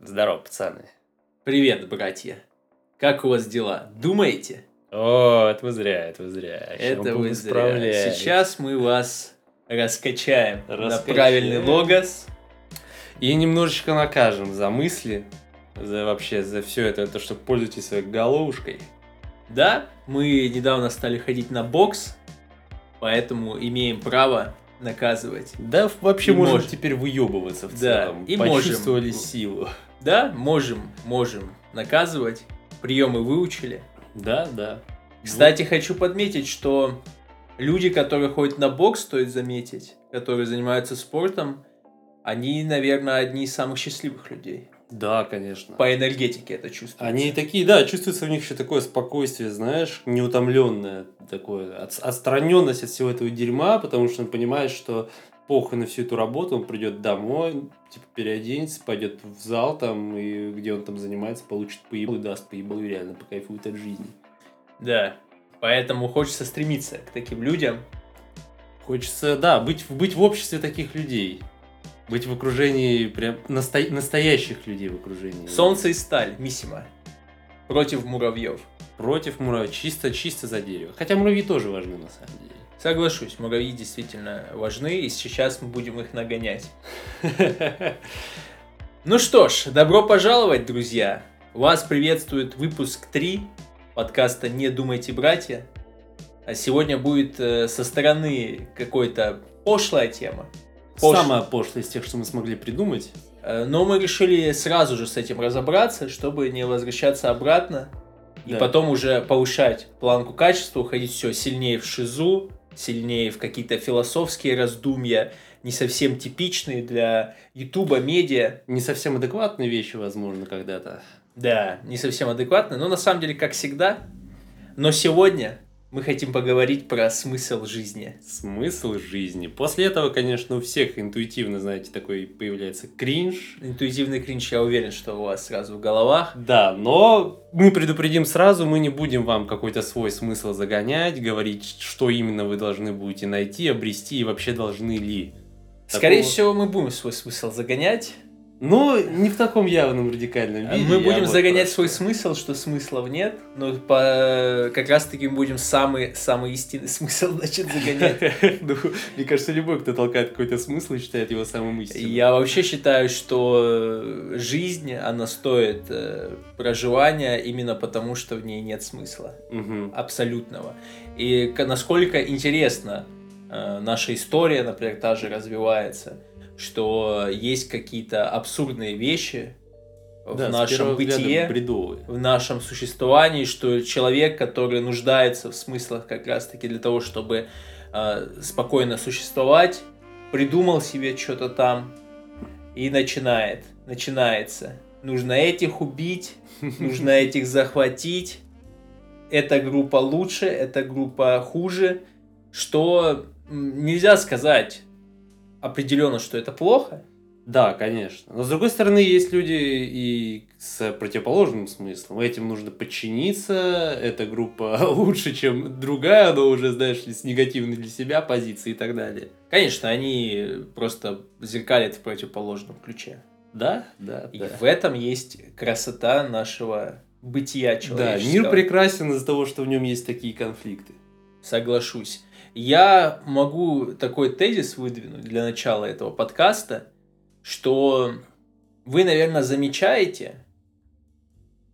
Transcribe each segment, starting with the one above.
Здорово, пацаны. Привет, братья. Как у вас дела? Думаете? О, это вы зря, это вы зря. Это вы зря. Сейчас мы вас раскачаем, на правильный логос. И немножечко накажем за мысли, за вообще, за все это, то, что пользуйтесь своей головушкой. Да, мы недавно стали ходить на бокс, поэтому имеем право наказывать. Да, вообще И можем можем. теперь выебываться в Да, целом. и можем. Почувствовали силу. Да, можем, можем наказывать. Приемы выучили. Да, да. Кстати, хочу подметить, что люди, которые ходят на бокс, стоит заметить, которые занимаются спортом, они, наверное, одни из самых счастливых людей. Да, конечно. По энергетике это чувствуется. Они такие, да, чувствуется в них еще такое спокойствие, знаешь, неутомленное, такое, от- отстраненность от всего этого дерьма, потому что он понимает, что похуй на всю эту работу, он придет домой, типа переоденется, пойдет в зал там, и где он там занимается, получит поебу, даст поебу и реально покайфует от жизни. Да. Поэтому хочется стремиться к таким людям. Хочется, да, быть, быть в обществе таких людей. Быть в окружении прям насто- настоящих людей в окружении. Солнце и сталь, Миссима. Против муравьев. Против муравьев, чисто, чисто за дерево. Хотя муравьи тоже важны на самом деле. Соглашусь, муравьи действительно важны, и сейчас мы будем их нагонять. Ну что ж, добро пожаловать, друзья! Вас приветствует выпуск 3 подкаста «Не думайте, братья». А сегодня будет э, со стороны какой-то пошлая тема. Пош- Самая пошлая из тех, что мы смогли придумать. Э, Но мы решили сразу же с этим разобраться, чтобы не возвращаться обратно. И Да. потом уже повышать планку качества, уходить все сильнее в шизу, сильнее в какие-то философские раздумья, не совсем типичные для Ютуба, медиа. Не совсем адекватные вещи, возможно, когда-то. Да, не совсем адекватные, но на самом деле как всегда. Но сегодня мы хотим поговорить про смысл жизни. Смысл жизни. После этого, конечно, у всех интуитивно, знаете, такой появляется кринж. Интуитивный кринж, я уверен, что у вас сразу в головах. Да, но мы предупредим сразу, мы не будем вам какой-то свой смысл загонять, говорить, что именно вы должны будете найти, обрести и вообще должны ли. Скорее Такого- всего, мы будем свой смысл загонять. Но не в таком явном радикальном виде. Мы будем загонять просто. свой смысл, что смыслов нет, но по... как раз таки мы будем самый, самый истинный смысл, значит, загонять. Ну, Мне кажется, любой, кто толкает какой-то смысл, считает его самым истинным. Я вообще считаю, что э, жизнь, она стоит э, проживания именно потому, что в ней нет смысла абсолютного. И насколько интересно э, наша история, например, та же развивается, что есть какие-то абсурдные вещи в Да, с нашем бытие. бредовые. в нашем существовании, что человек, который нуждается в смыслах как раз-таки для того, чтобы э, спокойно существовать, придумал себе что-то там и начинает, начинается. Нужно этих убить, нужно этих захватить. Эта группа лучше, эта группа хуже. Что нельзя сказать определенно, что это плохо. Да, конечно. Но с другой стороны, есть люди и с противоположным смыслом. Этим нужно подчиниться. Эта группа лучше, чем другая, но уже, знаешь ли, с негативной для себя позиции и так далее. Конечно, они просто зеркалят в противоположном ключе. Да, да, И да. в этом есть красота нашего бытия Да, человеческого. мир прекрасен из-за того, что в нем есть такие конфликты. Соглашусь. Я могу такой тезис выдвинуть для начала этого подкаста, что вы, наверное, замечаете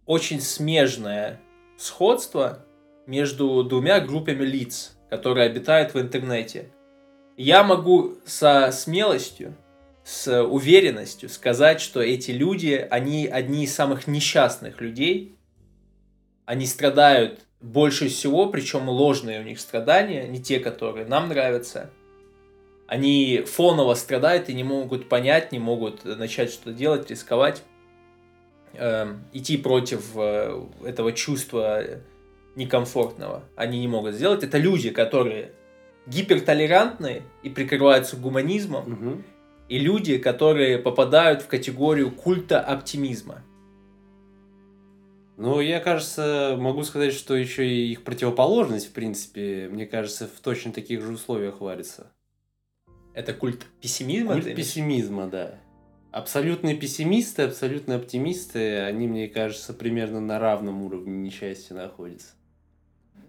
очень смежное сходство между двумя группами лиц, которые обитают в интернете. Я могу со смелостью, с уверенностью сказать, что эти люди, они одни из самых несчастных людей. Они страдают больше всего, причем ложные у них страдания, не те, которые нам нравятся. Они фоново страдают и не могут понять, не могут начать что-то делать, рисковать, эм, идти против э, этого чувства некомфортного. Они не могут сделать. Это люди, которые гипертолерантны и прикрываются гуманизмом, Мгм. и люди, которые попадают в категорию культа оптимизма. Ну, я, кажется, могу сказать, что еще и их противоположность, в принципе, мне кажется, в точно таких же условиях варится. Это культ пессимизма? Культ пессимизма, да. Абсолютные пессимисты, абсолютные оптимисты, они, мне кажется, примерно на равном уровне несчастья находятся.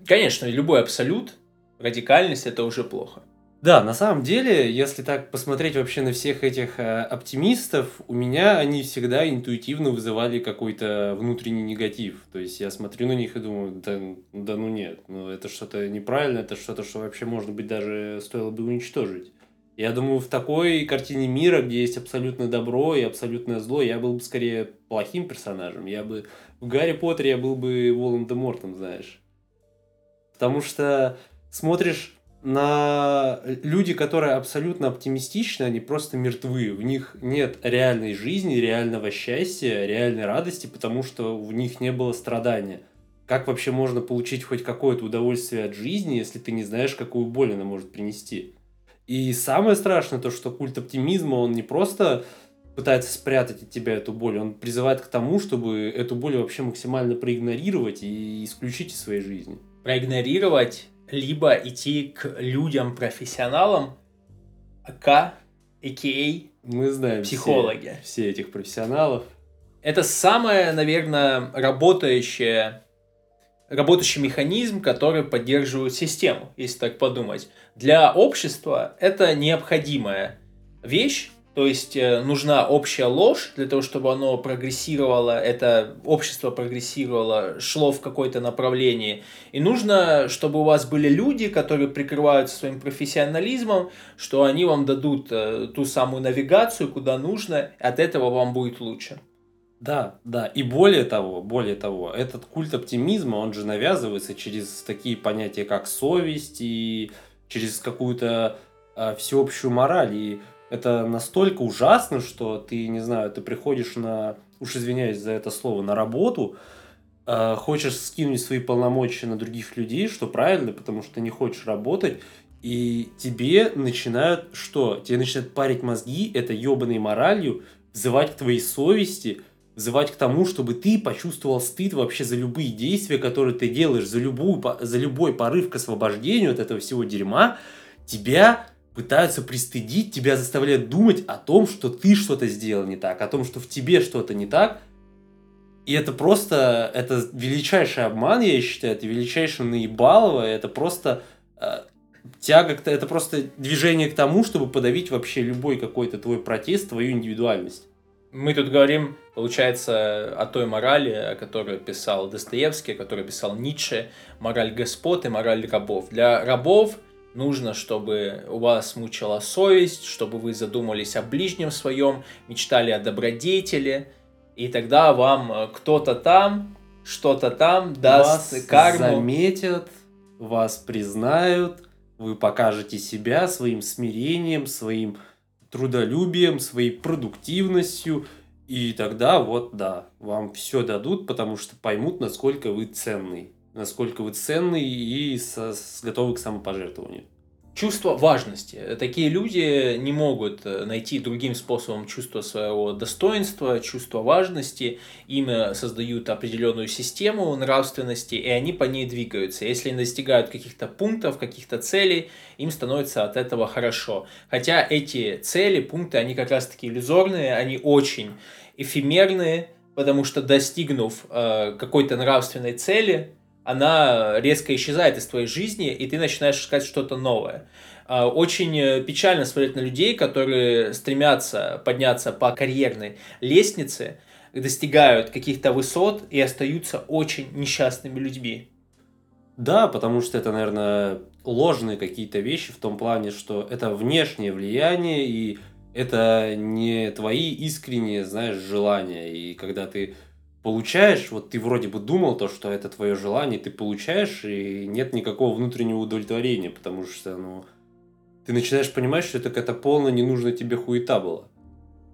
Конечно, любой абсолют, радикальность это уже плохо. Да, на самом деле, если так посмотреть вообще на всех этих э, оптимистов, у меня они всегда интуитивно вызывали какой-то внутренний негатив. То есть я смотрю на них и думаю, да, да ну нет, ну это что-то неправильно, это что-то, что вообще, может быть, даже стоило бы уничтожить. Я думаю, в такой картине мира, где есть абсолютное добро и абсолютное зло, я был бы скорее плохим персонажем. Я бы в Гарри Поттере я был бы Волан-де-Мортом, знаешь. Потому что смотришь на люди, которые абсолютно оптимистичны, они просто мертвы. В них нет реальной жизни, реального счастья, реальной радости, потому что в них не было страдания. Как вообще можно получить хоть какое-то удовольствие от жизни, если ты не знаешь, какую боль она может принести? И самое страшное то, что культ оптимизма, он не просто пытается спрятать от тебя эту боль, он призывает к тому, чтобы эту боль вообще максимально проигнорировать и исключить из своей жизни. Проигнорировать либо идти к людям-профессионалам, АК, а.к.а. Мы знаем психологи. Все, все этих профессионалов. Это самое, наверное, работающее, работающий механизм, который поддерживает систему, если так подумать. Для общества это необходимая вещь, то есть э, нужна общая ложь для того, чтобы оно прогрессировало, это общество прогрессировало, шло в какое-то направление. И нужно, чтобы у вас были люди, которые прикрываются своим профессионализмом, что они вам дадут э, ту самую навигацию, куда нужно, от этого вам будет лучше. Да, да. И более того, более того, этот культ оптимизма, он же навязывается через такие понятия, как совесть и через какую-то э, всеобщую мораль. И это настолько ужасно, что ты, не знаю, ты приходишь на, уж извиняюсь за это слово, на работу, э, хочешь скинуть свои полномочия на других людей, что правильно, потому что ты не хочешь работать, и тебе начинают что? Тебе начинают парить мозги это ебаной моралью, взывать к твоей совести, взывать к тому, чтобы ты почувствовал стыд вообще за любые действия, которые ты делаешь, за, любую, за любой порыв к освобождению от этого всего дерьма, тебя пытаются пристыдить, тебя заставляют думать о том, что ты что-то сделал не так, о том, что в тебе что-то не так. И это просто, это величайший обман, я считаю, это величайшее наебалово, это просто э, тяга, к, это просто движение к тому, чтобы подавить вообще любой какой-то твой протест, твою индивидуальность. Мы тут говорим, получается, о той морали, о которой писал Достоевский, о которой писал Ницше, мораль господ и мораль рабов. Для рабов – Нужно, чтобы у вас мучила совесть, чтобы вы задумались о ближнем своем, мечтали о добродетели, и тогда вам э, кто-то там, что-то там даст вас карму. заметят, вас признают, вы покажете себя своим смирением, своим трудолюбием, своей продуктивностью, и тогда вот да, вам все дадут, потому что поймут, насколько вы ценный насколько вы ценны и со, с, готовы к самопожертвованию. Чувство важности. Такие люди не могут э, найти другим способом чувство своего достоинства, чувство важности. Им э, создают определенную систему нравственности, и они по ней двигаются. Если они достигают каких-то пунктов, каких-то целей, им становится от этого хорошо. Хотя эти цели, пункты, они как раз-таки иллюзорные, они очень эфемерные, потому что достигнув э, какой-то нравственной цели, она резко исчезает из твоей жизни, и ты начинаешь искать что-то новое. А, очень э, печально смотреть на людей, которые стремятся подняться по карьерной лестнице, достигают каких-то высот и остаются очень несчастными людьми. Да, потому что это, наверное, ложные какие-то вещи в том плане, что это внешнее влияние, и это не твои искренние, знаешь, желания. И когда ты получаешь, вот ты вроде бы думал то, что это твое желание, ты получаешь, и нет никакого внутреннего удовлетворения, потому что, ну, ты начинаешь понимать, что это какая-то полная ненужная тебе хуета была.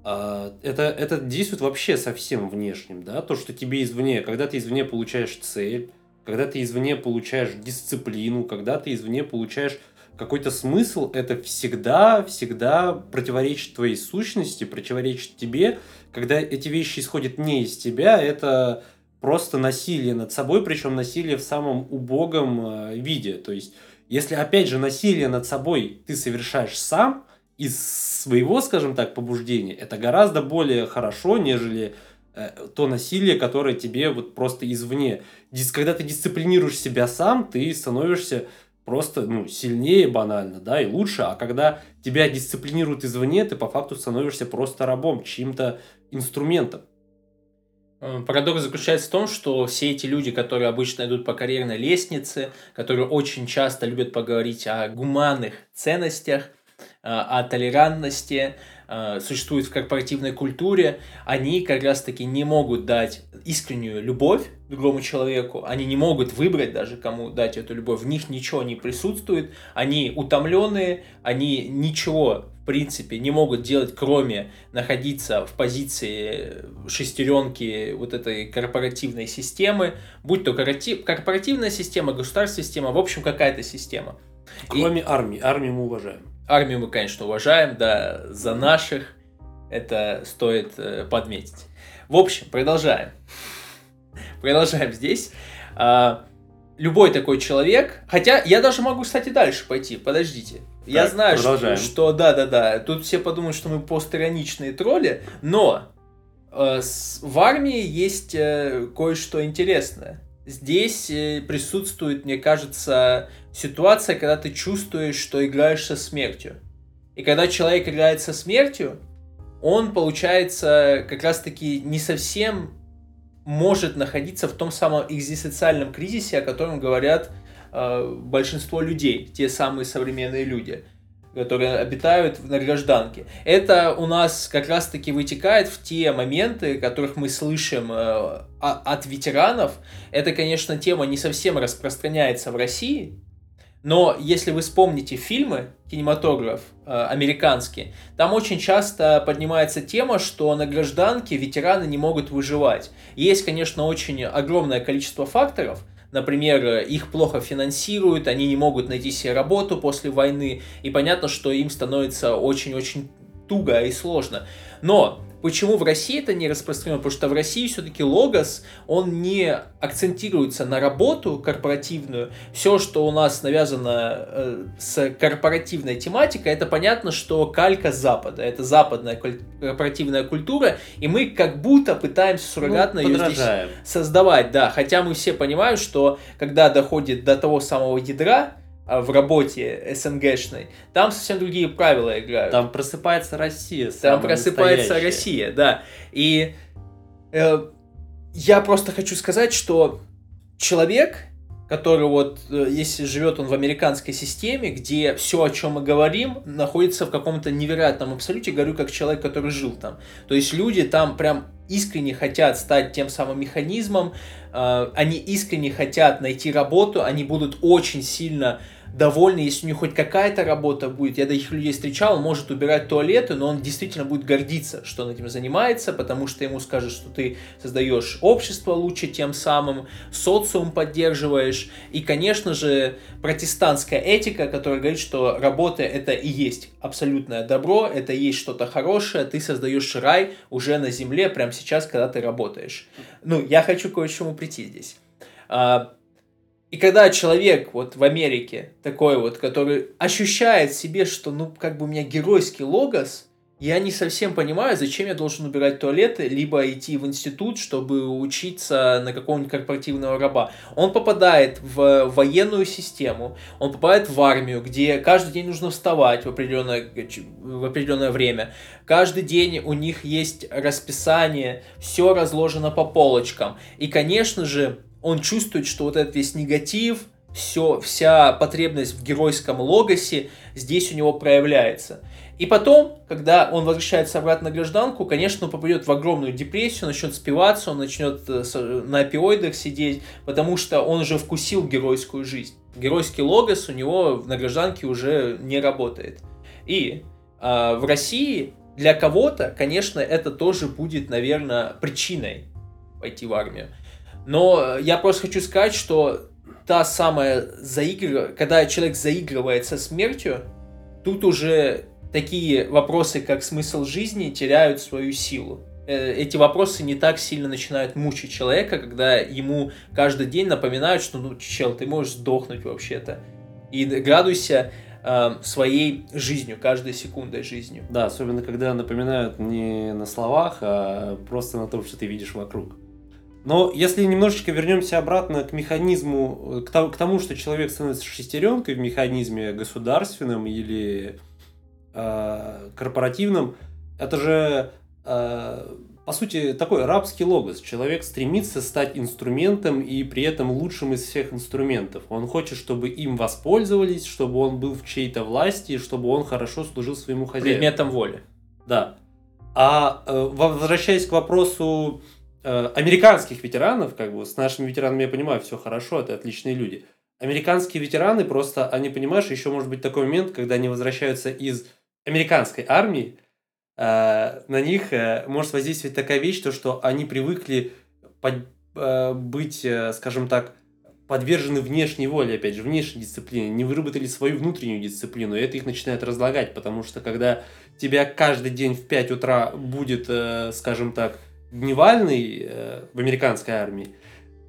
А это, это действует вообще совсем внешним, да, то, что тебе извне, когда ты извне получаешь цель, когда ты извне получаешь дисциплину, когда ты извне получаешь какой-то смысл, это всегда, всегда противоречит твоей сущности, противоречит тебе. Когда эти вещи исходят не из тебя, это просто насилие над собой, причем насилие в самом убогом э, виде. То есть, если опять же насилие над собой ты совершаешь сам, из своего, скажем так, побуждения, это гораздо более хорошо, нежели э, то насилие, которое тебе вот просто извне. Когда ты дисциплинируешь себя сам, ты становишься просто ну, сильнее банально, да, и лучше. А когда тебя дисциплинируют извне, ты по факту становишься просто рабом, чьим-то инструментом. Э, парадокс заключается в том, что все эти люди, которые обычно идут по карьерной лестнице, которые очень часто любят поговорить о гуманных ценностях, э, о толерантности, э, существуют в корпоративной культуре, они как раз-таки не могут дать искреннюю любовь другому человеку, они не могут выбрать даже, кому дать эту любовь, в них ничего не присутствует, они утомленные, они ничего принципе не могут делать, кроме находиться в позиции шестеренки вот этой корпоративной системы, будь то корпоративная система, государственная система, в общем, какая-то система. Кроме И... армии. Армию мы уважаем. Армию мы, конечно, уважаем, да, за наших это стоит э, подметить. В общем, продолжаем. Продолжаем здесь. А, любой такой человек, хотя я даже могу, кстати, дальше пойти, подождите. Я так, знаю, что, что да, да, да. Тут все подумают, что мы постироничные тролли, но э, с, в армии есть э, кое-что интересное. Здесь э, присутствует, мне кажется, ситуация, когда ты чувствуешь, что играешь со смертью. И когда человек играет со смертью, он, получается, как раз-таки не совсем может находиться в том самом экзистенциальном кризисе, о котором говорят Э, большинство людей, те самые современные люди, которые обитают на гражданке. Это у нас как раз-таки вытекает в те моменты, которых мы слышим э, от ветеранов. Это, конечно, тема не совсем распространяется в России, но если вы вспомните фильмы, кинематограф э, американский, там очень часто поднимается тема, что на гражданке ветераны не могут выживать. Есть, конечно, очень огромное количество факторов – Например, их плохо финансируют, они не могут найти себе работу после войны, и понятно, что им становится очень-очень туго и сложно. Но Почему в России это не распространено? Потому что в России все-таки логос, он не акцентируется на работу корпоративную. Все, что у нас навязано э, с корпоративной тематикой, это понятно, что калька Запада. Это западная корпоративная культура, и мы как будто пытаемся суррогатно ну, ее здесь создавать. Да, хотя мы все понимаем, что когда доходит до того самого ядра, в работе СНГшной, там совсем другие правила играют. Там просыпается Россия. Там просыпается настоящая. Россия, да. И э, я просто хочу сказать, что человек, который вот, э, если живет он в американской системе, где все, о чем мы говорим, находится в каком-то невероятном абсолюте, говорю как человек, который жил там. То есть люди там прям искренне хотят стать тем самым механизмом, э, они искренне хотят найти работу, они будут очень сильно довольны, если у них хоть какая-то работа будет. Я таких людей встречал, он может убирать туалеты, но он действительно будет гордиться, что он этим занимается, потому что ему скажут, что ты создаешь общество лучше тем самым, социум поддерживаешь. И, конечно же, протестантская этика, которая говорит, что работа это и есть абсолютное добро, это и есть что-то хорошее, ты создаешь рай уже на земле прямо сейчас, когда ты работаешь. Ну, я хочу кое-чему прийти здесь. И когда человек вот в Америке такой вот, который ощущает себе, что ну как бы у меня геройский логос, я не совсем понимаю, зачем я должен убирать туалеты, либо идти в институт, чтобы учиться на какого-нибудь корпоративного раба. Он попадает в военную систему, он попадает в армию, где каждый день нужно вставать в определенное, в определенное время. Каждый день у них есть расписание, все разложено по полочкам. И, конечно же, он чувствует, что вот этот весь негатив, все, вся потребность в геройском логосе здесь у него проявляется. И потом, когда он возвращается обратно на гражданку, конечно, он попадет в огромную депрессию, начнет спиваться, он начнет э, на опиоидах сидеть, потому что он уже вкусил геройскую жизнь. Геройский логос у него на гражданке уже не работает. И э, в России для кого-то, конечно, это тоже будет, наверное, причиной пойти в армию. Но я просто хочу сказать, что та самая заигрывание, когда человек заигрывает со смертью, тут уже такие вопросы, как смысл жизни, теряют свою силу. Э, эти вопросы не так сильно начинают мучить человека, когда ему каждый день напоминают, что, ну, чел, ты можешь сдохнуть вообще-то. И радуйся э, своей жизнью, каждой секундой жизнью. Да, особенно когда напоминают не на словах, а просто на том, что ты видишь вокруг. Но если немножечко вернемся обратно к механизму, к тому, что человек становится шестеренкой в механизме государственном или э, корпоративном, это же э, по сути, такой рабский логос. Человек стремится стать инструментом и при этом лучшим из всех инструментов. Он хочет, чтобы им воспользовались, чтобы он был в чьей-то власти, чтобы он хорошо служил своему хозяину. Предметом воли. Да. А э, возвращаясь к вопросу американских ветеранов, как бы с нашими ветеранами я понимаю, все хорошо, это отличные люди. Американские ветераны просто, они, понимаешь, еще может быть такой момент, когда они возвращаются из американской армии, Э, на них э, может воздействовать такая вещь, то, что они привыкли под, э, быть, скажем так, подвержены внешней воле, опять же, внешней дисциплине, не выработали свою внутреннюю дисциплину, и это их начинает разлагать, потому что когда тебя каждый день в 5 утра будет, скажем так, дневальный в американской армии,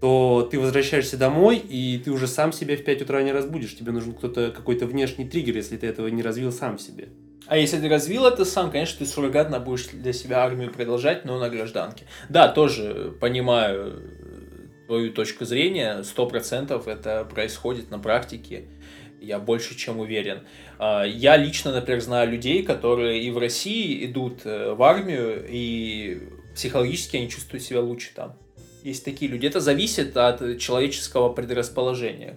то ты возвращаешься домой, и ты уже сам себя в 5 утра не разбудишь. Тебе нужен кто-то, какой-то внешний триггер, если ты этого не развил сам в себе. А если ты развил это сам, конечно, ты суррогатно будешь для себя армию продолжать, но на гражданке. Да, тоже понимаю твою точку зрения, сто процентов это происходит на практике. Я больше чем уверен. А, я лично, например, знаю людей, которые и в России идут э, в армию, и психологически они чувствуют себя лучше там. Есть такие люди. Это зависит от человеческого предрасположения.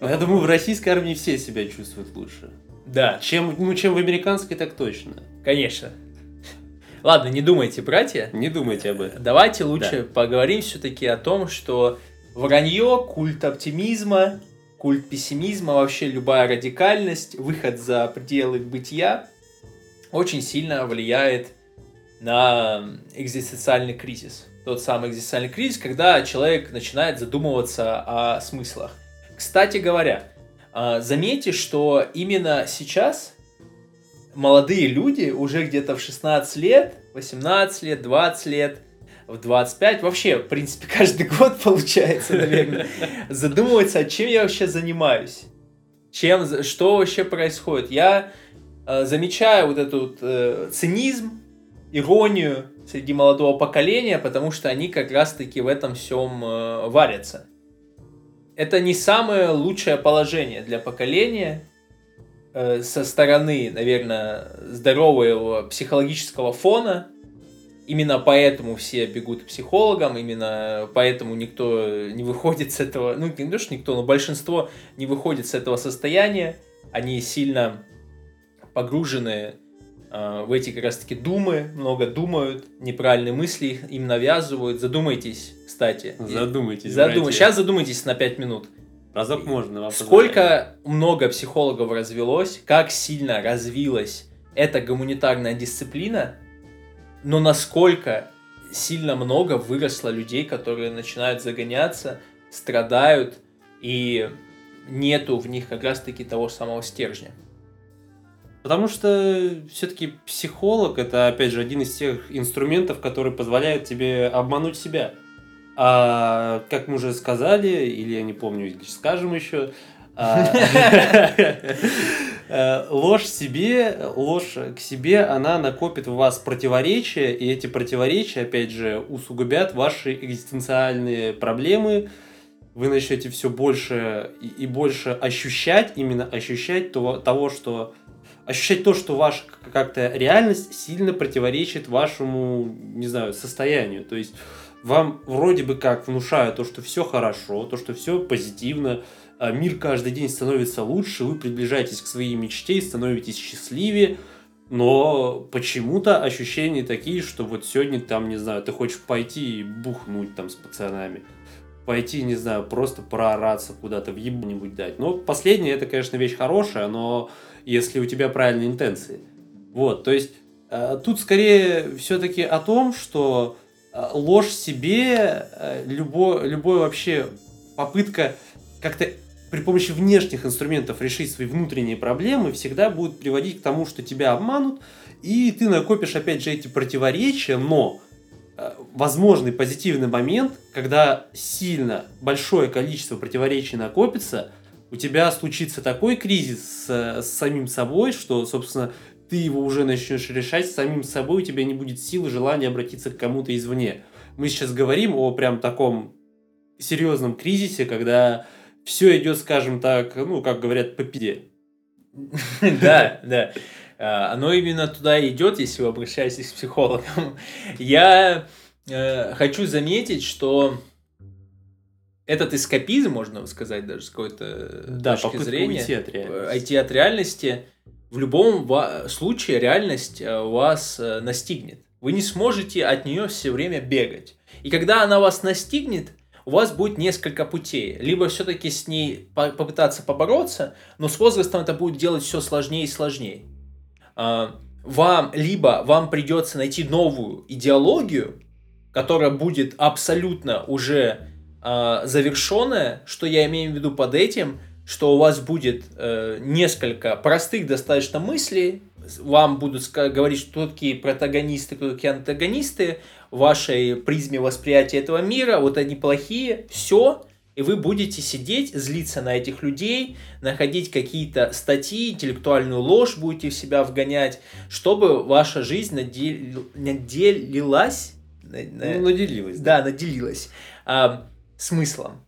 Я думаю, в российской армии все себя чувствуют лучше. Да. Чем, ну, чем в американской, так точно. Конечно. Ладно, не думайте, братья. Не думайте об этом. Давайте лучше да. поговорим все-таки о том, что вранье, культ оптимизма, культ пессимизма, вообще любая радикальность, выход за пределы бытия очень сильно влияет на экзистенциальный кризис. Тот самый экзистенциальный кризис, когда человек начинает задумываться о смыслах. Кстати говоря, а, заметьте, что именно сейчас молодые люди уже где-то в 16 лет, 18 лет, 20 лет, в 25, вообще, в принципе, каждый год получается, наверное, задумываются, а чем я вообще занимаюсь, чем, что вообще происходит. Я э, замечаю вот этот э, цинизм, иронию среди молодого поколения, потому что они как раз-таки в этом всем э, варятся это не самое лучшее положение для поколения э, со стороны, наверное, здорового психологического фона. Именно поэтому все бегут к психологам, именно поэтому никто не выходит с этого, ну не то, что никто, но большинство не выходит с этого состояния. Они сильно погружены в эти как раз таки думы, много думают, неправильные мысли им навязывают. Задумайтесь, кстати. Задумайтесь. Задум... Сейчас задумайтесь на 5 минут. Разок можно. Вам Сколько много психологов развелось, как сильно развилась эта гуманитарная дисциплина, но насколько сильно много выросло людей, которые начинают загоняться, страдают, и нету в них как раз-таки того самого стержня. Потому что все-таки психолог это, опять же, один из тех инструментов, который позволяет тебе обмануть себя. А, как мы уже сказали, или я не помню, или скажем еще, а, э, ложь себе, ложь к себе, она накопит в вас противоречия, и эти противоречия, опять же, усугубят ваши экзистенциальные проблемы. Вы начнете все больше и больше ощущать, именно ощущать того, что ощущать то, что ваша как-то реальность сильно противоречит вашему, не знаю, состоянию. То есть вам вроде бы как внушают то, что все хорошо, то, что все позитивно, а мир каждый день становится лучше, вы приближаетесь к своей мечте, становитесь счастливее, но почему-то ощущения такие, что вот сегодня там, не знаю, ты хочешь пойти и бухнуть там с пацанами пойти, не знаю, просто проораться куда-то, в ебанибудь дать. Но последнее, это, конечно, вещь хорошая, но если у тебя правильные интенции. Вот, то есть э, тут скорее все-таки о том, что э, ложь себе, э, любой, любой вообще попытка как-то при помощи внешних инструментов решить свои внутренние проблемы всегда будет приводить к тому, что тебя обманут, и ты накопишь опять же эти противоречия, но возможный позитивный момент, когда сильно большое количество противоречий накопится – у тебя случится такой кризис с, с самим собой, что, собственно, ты его уже начнешь решать самим собой, у тебя не будет силы, желания обратиться к кому-то извне. Мы сейчас говорим о прям таком серьезном кризисе, когда все идет, скажем так, ну, как говорят, по пиде. Да, да. А, оно именно туда идет, если вы обращаетесь к психологам. Я э, хочу заметить, что этот эскапизм, можно сказать, даже с какой-то да, точки зрения, уйти от реальности. Уйти от реальности, в любом случае реальность э, вас э, настигнет. Вы не сможете от нее все время бегать. И когда она вас настигнет, у вас будет несколько путей. Либо все-таки с ней попытаться побороться, но с возрастом это будет делать все сложнее и сложнее. А, вам, либо вам придется найти новую идеологию, которая будет абсолютно уже э, завершенная, что я имею в виду под этим, что у вас будет э, несколько простых достаточно мыслей, вам будут говорить, что такие протагонисты, кто такие антагонисты, в вашей призме восприятия этого мира, вот они плохие, все, и вы будете сидеть, злиться на этих людей, находить какие-то статьи, интеллектуальную ложь будете в себя вгонять, чтобы ваша жизнь надел... наделилась. Ну, наделилась. Да, да наделилась а, смыслом.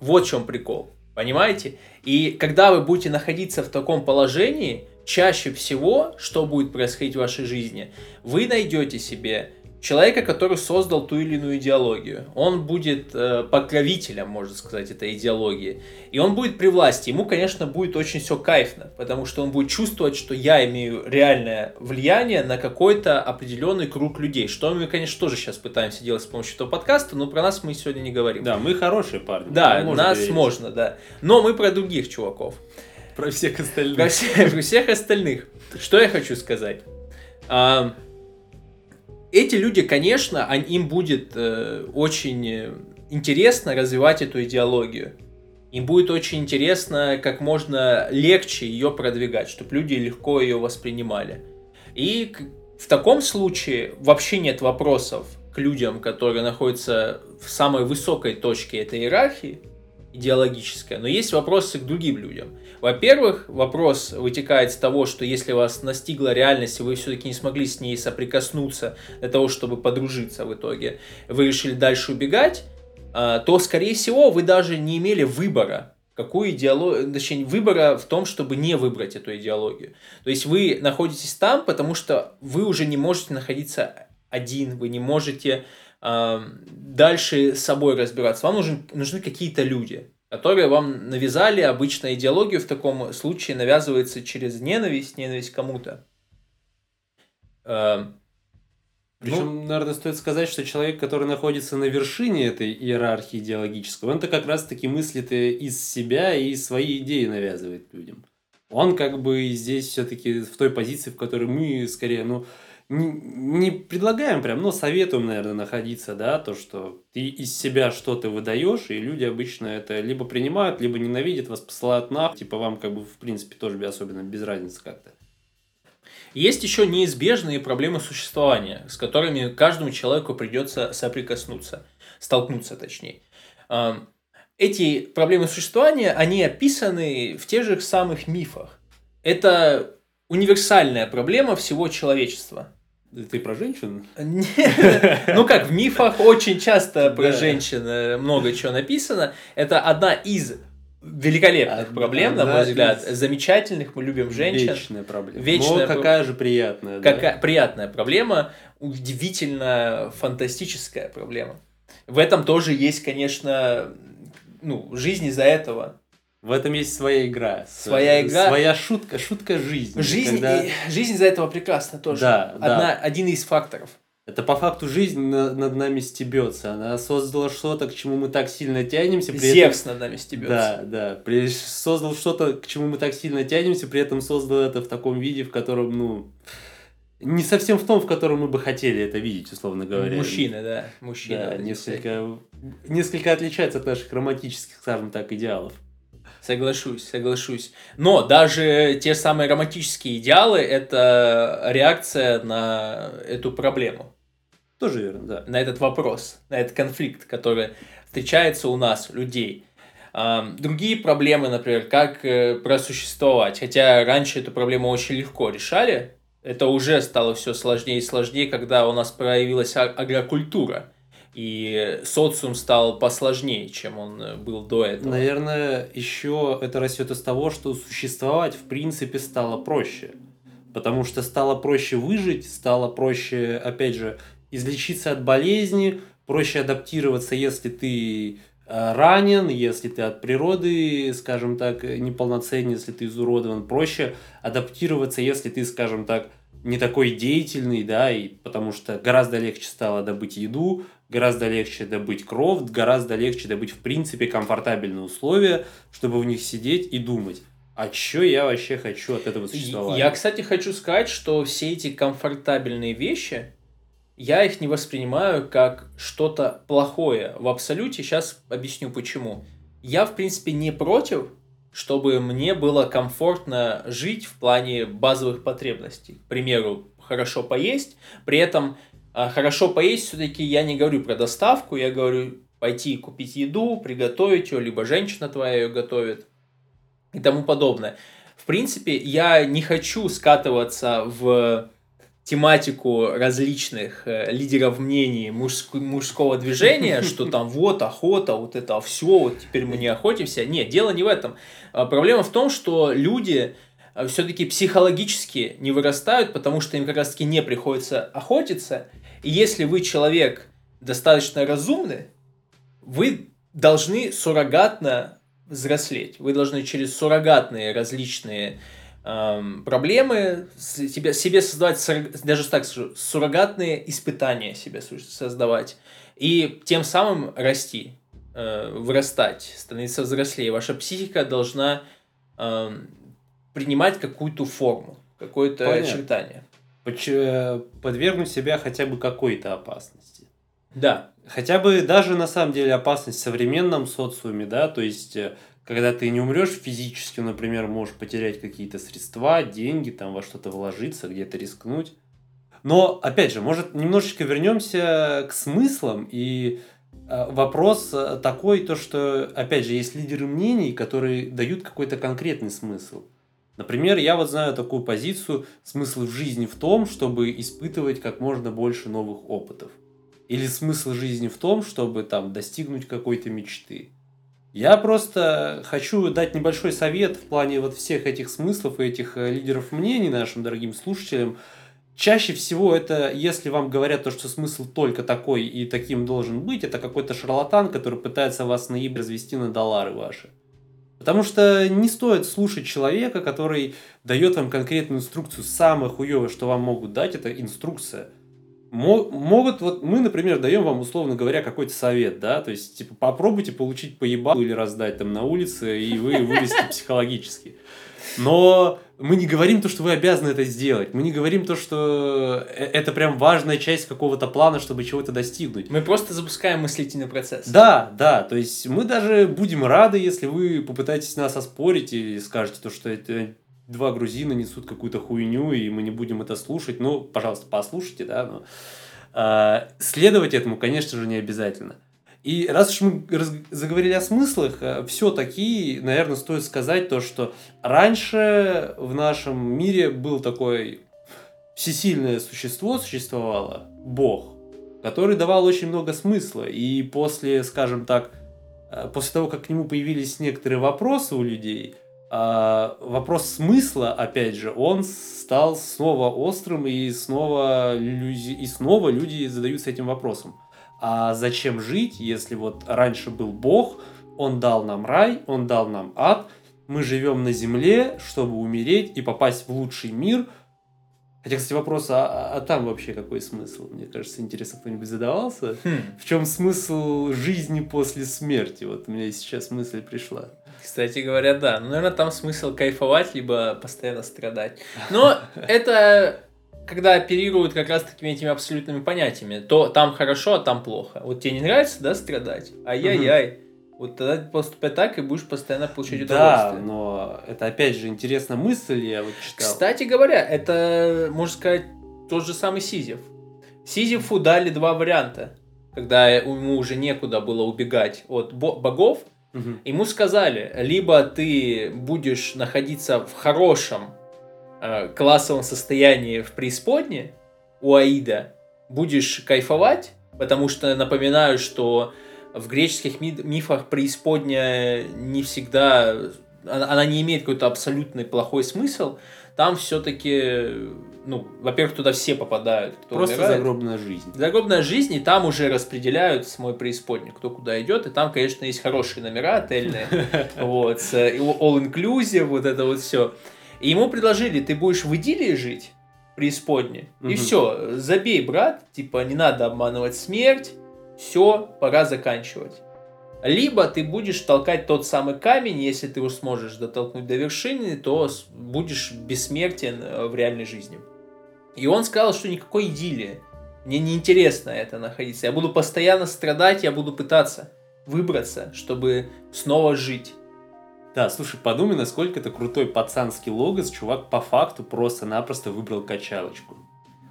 Вот в чем прикол. Понимаете? И когда вы будете находиться в таком положении, чаще всего, что будет происходить в вашей жизни, вы найдете себе человека, который создал ту или иную идеологию. Он будет э, покровителем, можно сказать, этой идеологии. И он будет при власти. Ему, конечно, будет очень все кайфно, потому что он будет чувствовать, что я имею реальное влияние на какой-то определенный круг людей. Что мы, конечно, тоже сейчас пытаемся делать с помощью этого подкаста, но про нас мы сегодня не говорим. Да, мы хорошие парни. Да, нас верить. можно, да. Но мы про других чуваков. Про всех остальных. Про, все, про всех остальных. Что я хочу сказать? Эти люди, конечно, они, им будет э, очень интересно развивать эту идеологию. Им будет очень интересно, как можно легче ее продвигать, чтобы люди легко ее воспринимали. И в таком случае вообще нет вопросов к людям, которые находятся в самой высокой точке этой иерархии идеологической, но есть вопросы к другим людям. Во-первых, вопрос вытекает с того, что если вас настигла реальность, и вы все-таки не смогли с ней соприкоснуться для того, чтобы подружиться в итоге, вы решили дальше убегать, а, то, скорее всего, вы даже не имели выбора, какую идеологию, точнее, выбора в том, чтобы не выбрать эту идеологию. То есть вы находитесь там, потому что вы уже не можете находиться один, вы не можете дальше с собой разбираться. Вам нужен, нужны какие-то люди которые вам навязали. Обычно идеологию в таком случае навязывается через ненависть, ненависть кому-то. Причем, ну, наверное, стоит сказать, что человек, который находится на вершине этой иерархии идеологической, он-то как раз-таки мыслит из себя и свои идеи навязывает людям. Он как бы здесь все-таки в той позиции, в которой мы скорее, ну, не, предлагаем прям, но советуем, наверное, находиться, да, то, что ты из себя что-то выдаешь, и люди обычно это либо принимают, либо ненавидят, вас посылают на, типа вам как бы в принципе тоже особенно без разницы как-то. Есть еще неизбежные проблемы существования, с которыми каждому человеку придется соприкоснуться, столкнуться точнее. Эти проблемы существования, они описаны в тех же самых мифах. Это универсальная проблема всего человечества. Ты про женщин? Ну как, в мифах очень часто про женщин э, много чего написано. Это одна из великолепных проблем, на мой взгляд, замечательных, мы любим женщин. Вечная проблема. Вечная Но какая же приятная. Какая приятная проблема, удивительно фантастическая проблема. В этом тоже есть, конечно, ну, жизнь из-за этого. В этом есть своя игра. Своя игра. Своя шутка, шутка жизни. Жизнь, когда... и, жизнь из-за этого прекрасна тоже. Да, Одна, да. Один из факторов. Это по факту жизнь на, над нами стебется. Она создала что-то, к чему мы так сильно тянемся. При Зевс этом... над нами стебется. Да, да. При... Создал что-то, к чему мы так сильно тянемся, при этом создал это в таком виде, в котором, ну, не совсем в том, в котором мы бы хотели это видеть, условно говоря. Мужчина, да. Мужчина. Да, несколько, несколько отличается от наших романтических, скажем так, идеалов. Соглашусь, соглашусь. Но даже те самые романтические идеалы – это реакция на эту проблему. Тоже верно, да. На этот вопрос, на этот конфликт, который встречается у нас, людей. Другие проблемы, например, как э, просуществовать. Хотя раньше эту проблему очень легко решали, это уже стало все сложнее и сложнее, когда у нас проявилась а- агрокультура. И социум стал посложнее, чем он э, был до этого. Наверное, еще это растет из того, что существовать в принципе стало проще. Потому что стало проще выжить, стало проще, опять же, излечиться от болезни, проще адаптироваться, если ты э, ранен, если ты от природы, скажем так, неполноценен, если ты изуродован, проще адаптироваться, если ты, скажем так, не такой деятельный, да, и потому что гораздо легче стало добыть еду, гораздо легче добыть кровь, гораздо легче добыть, в принципе, комфортабельные условия, чтобы в них сидеть и думать. А что я вообще хочу от этого существования? Я, кстати, хочу сказать, что все эти комфортабельные вещи, я их не воспринимаю как что-то плохое в абсолюте. Сейчас объясню почему. Я, в принципе, не против, чтобы мне было комфортно жить в плане базовых потребностей. К примеру, хорошо поесть. При этом а, хорошо поесть все-таки я не говорю про доставку, я говорю пойти купить еду, приготовить ее, либо женщина твоя ее готовит и тому подобное. В принципе, я не хочу скатываться в тематику различных э, лидеров мнений мужск, мужского движения, что там вот охота, вот это все, вот теперь мы не охотимся. Нет, дело не в этом. А проблема в том, что люди э, все-таки психологически не вырастают, потому что им как раз-таки не приходится охотиться. И если вы человек достаточно разумный, вы должны суррогатно взрослеть. Вы должны через суррогатные различные эм, проблемы себе, себе создавать, даже так скажу, суррогатные испытания себе создавать. И тем самым расти, э, вырастать, становиться взрослее. Ваша психика должна э, принимать какую-то форму, какое-то Понятно. очертание. Э, подвергнуть себя хотя бы какой-то опасности. Да. Хотя бы даже на самом деле опасность в современном социуме, да, то есть э, когда ты не умрешь физически, например, можешь потерять какие-то средства, деньги, там во что-то вложиться, где-то рискнуть. Но, опять же, может, немножечко вернемся к смыслам и э, вопрос такой, то что, опять же, есть лидеры мнений, которые дают какой-то конкретный смысл. Например, я вот знаю такую позицию, смысл в жизни в том, чтобы испытывать как можно больше новых опытов. Или смысл жизни в том, чтобы там достигнуть какой-то мечты. Я просто хочу дать небольшой совет в плане вот всех этих смыслов и этих э, лидеров мнений нашим дорогим слушателям. Чаще всего это, если вам говорят то, что смысл только такой и таким должен быть, это какой-то шарлатан, который пытается вас наиб развести на доллары ваши. Потому что не стоит слушать человека, который дает вам конкретную инструкцию. Самое хуевое, что вам могут дать, это инструкция. Могут, вот мы, например, даем вам, условно говоря, какой-то совет, да, то есть, типа, попробуйте получить поебалу или раздать там на улице, и вы вылезете психологически. Но мы не говорим то, что вы обязаны это сделать. Мы не говорим то, что э, это прям важная часть какого-то плана, чтобы чего-то достигнуть. Мы просто запускаем мыслительный процесс. Да, да. То есть мы даже будем рады, если вы попытаетесь нас оспорить и скажете то, что это два грузина несут какую-то хуйню, и мы не будем это слушать. Ну, пожалуйста, послушайте, да. Но, э, следовать этому, конечно же, не обязательно. И раз уж мы заговорили о смыслах, э, все-таки, наверное, стоит сказать то, что раньше в нашем мире был такой всесильное существо, существовало, Бог, который давал очень много смысла. И после, скажем так, э, после того, как к нему появились некоторые вопросы у людей, э, вопрос смысла, опять же, он стал снова острым, и снова люди, и снова люди задаются этим вопросом а зачем жить, если вот раньше был Бог, Он дал нам рай, Он дал нам ад, мы живем на земле, чтобы умереть и попасть в лучший мир. Хотя, кстати, вопрос, а, а там вообще какой смысл? Мне кажется, интересно, кто-нибудь задавался? Хм. В чем смысл жизни после смерти? Вот у меня сейчас мысль пришла. Кстати говоря, да. Ну, наверное, там смысл кайфовать, либо постоянно страдать. Но это когда оперируют как раз такими этими абсолютными понятиями, то там хорошо, а там плохо. Вот тебе не нравится, да, страдать? Ай-яй-яй. Вот тогда поступай так и будешь постоянно получать удовольствие. Да, но это опять же интересная мысль, я вот читал. Кстати говоря, это, можно сказать, тот же самый Сизиф. Сизифу дали два варианта. Когда ему уже некуда было убегать от богов, Мгм. Ему сказали, либо ты будешь находиться в хорошем э, классовом состоянии в преисподне у Аида, будешь кайфовать, потому что напоминаю, что в греческих ми- мифах преисподняя не всегда, она, она не имеет какой-то абсолютный плохой смысл, там все-таки, ну, во-первых, туда все попадают, кто Просто умирает. загробная жизнь. Загробная жизнь, и там уже распределяют с мой преисподнюю, кто куда идет, и там, конечно, есть хорошие номера отельные, вот, э, all-inclusive, вот это вот все. И ему предложили, ты будешь в идиллии жить, преисподне, и все, забей, брат, типа, не надо обманывать смерть, все, пора заканчивать. Либо ты будешь толкать тот самый камень, если ты его сможешь дотолкнуть до вершины, то будешь бессмертен э, в реальной жизни. И он сказал, что никакой идиллии. Мне неинтересно это находиться. Я буду постоянно страдать, я буду пытаться выбраться, чтобы снова жить. Да, слушай, подумай, насколько это крутой пацанский логос. Чувак по факту просто-напросто выбрал качалочку.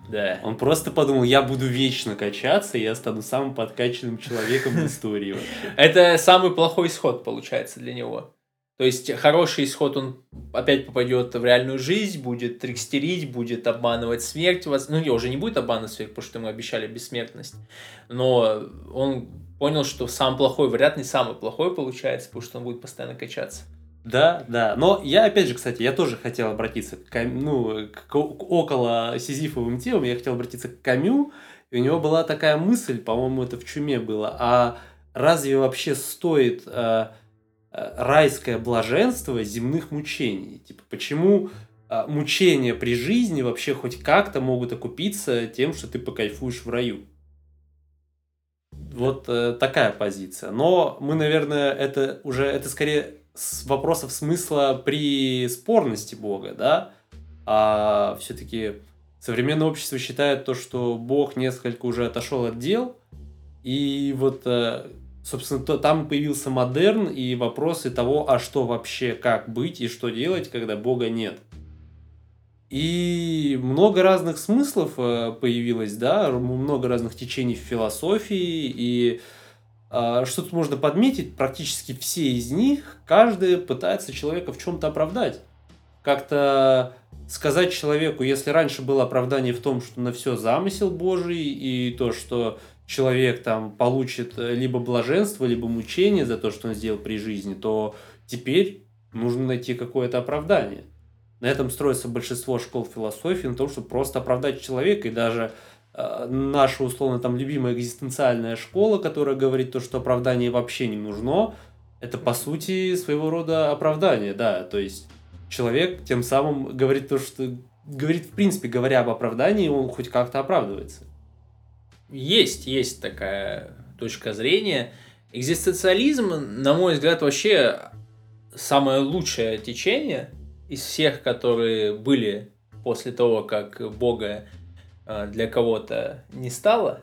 Да. Он просто подумал, я буду вечно качаться, и я стану самым подкачанным человеком в истории. Это самый плохой исход получается для него. То есть хороший исход, он опять попадет в реальную жизнь, будет трикстерить, будет обманывать смерть. Ну, не, уже не будет обманывать смерть, потому что ему обещали бессмертность. Но он понял, что самый плохой вариант не самый плохой получается, потому что он будет постоянно качаться. Да, да. Но я, опять же, кстати, я тоже хотел обратиться к, ну, к, к около сизифовым темам. Я хотел обратиться к Камю, и у него была такая мысль, по-моему, это в чуме было. А разве вообще стоит э, райское блаженство земных мучений? Типа, почему э, мучения при жизни вообще хоть как-то могут окупиться тем, что ты покайфуешь в раю? Вот э, такая позиция. Но мы, наверное, это уже, это скорее с вопросов смысла при спорности Бога, да? А все-таки современное общество считает то, что Бог несколько уже отошел от дел, и вот, э, собственно, то, там появился модерн и вопросы того, а что вообще, как быть и что делать, когда Бога нет. И много разных смыслов э, появилось, да, много разных течений в философии, и а, что тут можно подметить, практически все из них, каждый пытается человека в чем-то оправдать. Как-то сказать человеку, если раньше было оправдание в том, что на все замысел Божий, и то, что человек там получит э, либо блаженство, либо мучение за то, что он сделал при жизни, то теперь нужно найти какое-то оправдание. На этом строится большинство школ философии, на том, чтобы просто оправдать человека, и даже э, наша условно там любимая экзистенциальная школа, которая говорит то, что оправдание вообще не нужно, это по сути своего рода оправдание, да, то есть человек тем самым говорит то, что говорит в принципе, говоря об оправдании, он хоть как-то оправдывается. Есть, есть такая точка зрения. Экзистенциализм, на мой взгляд, вообще самое лучшее течение из всех, которые были после того, как Бога э, для кого-то не стало.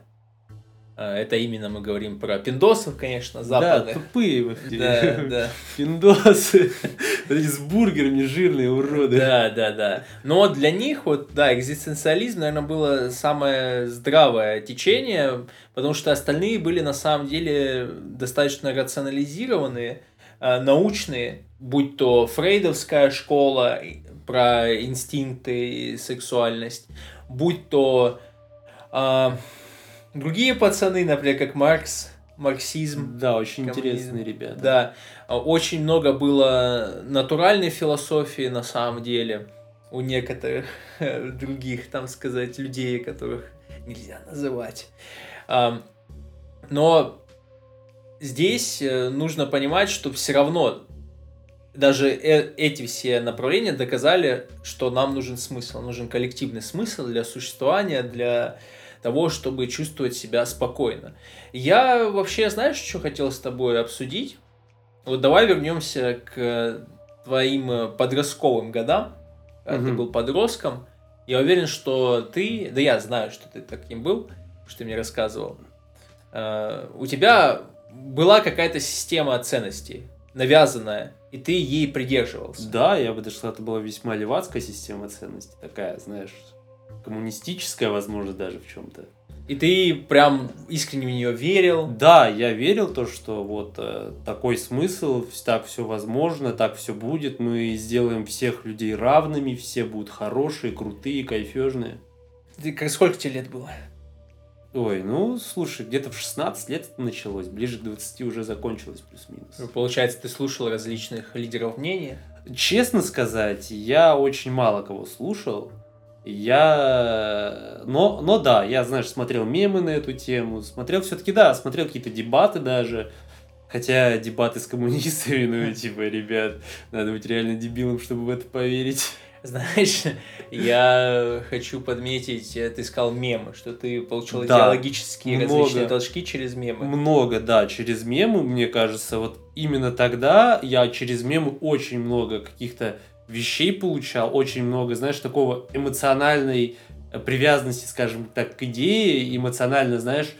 Э, Это именно мы говорим про пиндосов, конечно, западных. Да, тупые вообще. Да, да. Пиндосы. Эти с бургерами жирные уроды. Да, да, да. Но для них, вот, да, экзистенциализм, наверное, было самое здравое течение, потому что остальные были на самом деле достаточно рационализированные, э, научные, будь то фрейдовская школа про инстинкты и сексуальность, будь то а, другие пацаны, например, как Маркс, марксизм, Да, очень Коммунизм. интересные ребята. да, очень много было натуральной философии на самом деле у некоторых других, там сказать, людей, которых нельзя называть. Но здесь э, нужно понимать, что все равно даже э- эти все направления доказали, что нам нужен смысл, нужен коллективный смысл для существования, для того, чтобы чувствовать себя спокойно. Я вообще, знаешь, что хотел с тобой обсудить? Вот давай вернемся к твоим э, подростковым годам, когда ты Мгм. был подростком. Я уверен, что ты, да я знаю, что ты таким был, что ты мне рассказывал. Э, У тебя была какая-то система ценностей, навязанная, и ты ей придерживался. Да, я бы даже сказал, это была весьма левацкая система ценностей. Такая, знаешь, коммунистическая, возможно, даже в чем-то. И ты прям искренне в нее верил? Да, я верил то, что вот э, такой смысл, так все возможно, так все будет, мы сделаем всех людей равными, все будут хорошие, крутые, кайфежные. Ты, как, сколько тебе лет было? Ой, ну, слушай, где-то в 16 лет это началось, ближе к 20 уже закончилось плюс-минус. Получается, ты слушал различных лидеров мнения? Честно сказать, я очень мало кого слушал. Я... Но, но да, я, знаешь, смотрел мемы на эту тему, смотрел все-таки, да, смотрел какие-то дебаты даже. Хотя дебаты с коммунистами, ну, типа, ребят, надо быть реально дебилом, чтобы в это поверить. Знаешь, я хочу подметить, э, ты сказал мемы, что ты получил да, идеологические много, различные толчки через мемы. Много, да, через мемы, мне кажется, вот именно тогда я через мемы очень много каких-то вещей получал, очень много, знаешь, такого эмоциональной привязанности, скажем так, к идее, эмоционально, знаешь,